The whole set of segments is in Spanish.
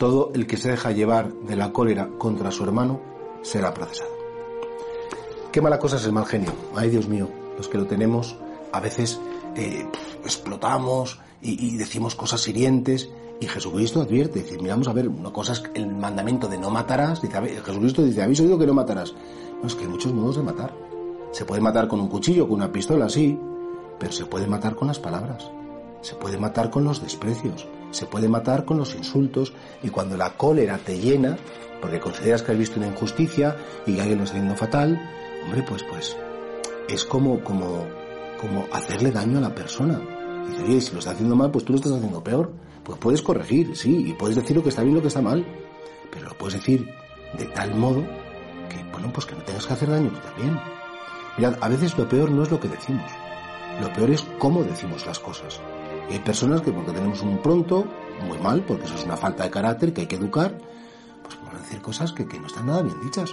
Todo el que se deja llevar de la cólera contra su hermano será procesado. Qué mala cosa es el mal genio. Ay, Dios mío, los que lo tenemos a veces eh, explotamos y, decimos cosas hirientes. Y Jesucristo advierte, dice, miramos a ver, una cosa es el mandamiento de no matarás, dice, Jesucristo dice, habéis oído que no matarás. No, es que hay muchos modos de matar. Se puede matar con un cuchillo, con una pistola, sí, pero se puede matar con las palabras. Se puede matar con los desprecios, se puede matar con los insultos y cuando la cólera te llena, porque consideras que has visto una injusticia y que alguien lo está haciendo fatal, hombre, pues pues es como como como hacerle daño a la persona. Y oye, si lo está haciendo mal, pues tú lo estás haciendo peor. Pues puedes corregir, sí, y puedes decir lo que está bien y lo que está mal, pero lo puedes decir de tal modo que, bueno, pues que no tengas que hacer daño tú también. Mirad, a veces lo peor no es lo que decimos, lo peor es cómo decimos las cosas. Y hay personas que porque tenemos un pronto, muy mal, porque eso es una falta de carácter que hay que educar, pues van a decir cosas que, que no están nada bien dichas.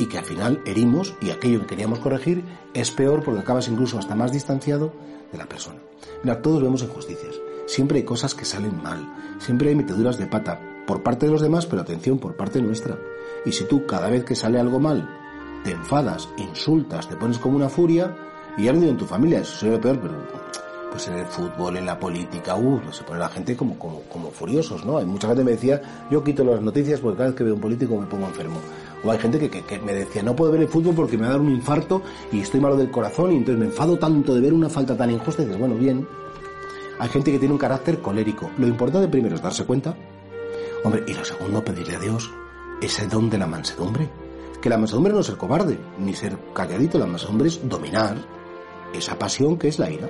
Y que al final herimos y aquello que queríamos corregir es peor porque acabas incluso hasta más distanciado de la persona. Mira, todos vemos injusticias. Siempre hay cosas que salen mal. Siempre hay meteduras de pata por parte de los demás, pero atención, por parte nuestra. Y si tú cada vez que sale algo mal te enfadas, insultas, te pones como una furia, y ya no digo en tu familia, eso sería lo peor, pero pues en el fútbol, en la política, uh, se pone la gente como, como, como furiosos, ¿no? Hay mucha gente que me decía, yo quito las noticias porque cada vez que veo un político me pongo enfermo. O hay gente que, que, me decía, no puedo ver el fútbol porque me va a dar un infarto y estoy malo del corazón y entonces me enfado tanto de ver una falta tan injusta y dices, bueno, bien. Hay gente que tiene un carácter colérico. Lo importante primero es darse cuenta. Hombre, y lo segundo, pedirle a Dios ese don de la mansedumbre. Que la mansedumbre no es ser cobarde, ni ser calladito, la mansedumbre es dominar esa pasión que es la ira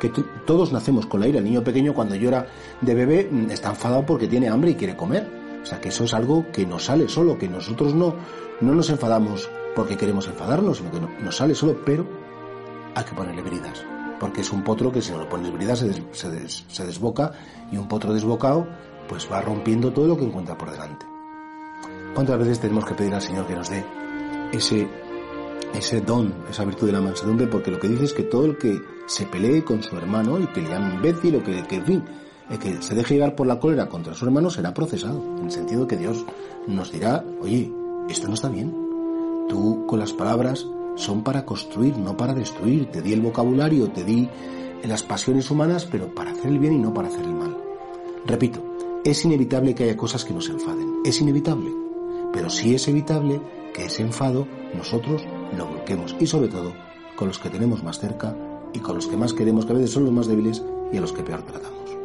que todos nacemos con la ira. El niño pequeño cuando llora de bebé mm, está enfadado porque tiene hambre y quiere comer. O sea que eso es algo que nos sale solo, que nosotros no, no nos enfadamos porque queremos enfadarnos, sino que nos sale solo, pero hay que ponerle bridas. Porque es un potro que si no le pones bridas se, se desboca y un potro desbocado pues va rompiendo todo lo que encuentra por delante. ¿Cuántas veces tenemos que pedir al Señor que nos dé ese ese don, esa virtud de la mansedumbre, porque lo que dice es que todo el que se pelee con su hermano y que le llame imbécil o que, que en fin, que se deje llevar por la cólera contra su hermano será procesado, en el sentido que Dios nos dirá, oye, esto no está bien. Tú con las palabras son para construir, no para destruir. Te di el vocabulario, te di las pasiones humanas, pero para hacer el bien y no para hacer el mal. Repito, es inevitable que haya cosas que nos enfaden, es inevitable, pero sí es evitable que ese enfado nosotros lo bloquemos y sobre todo con los que tenemos más cerca y con los que más queremos, que a veces son los más débiles y a los que peor tratamos.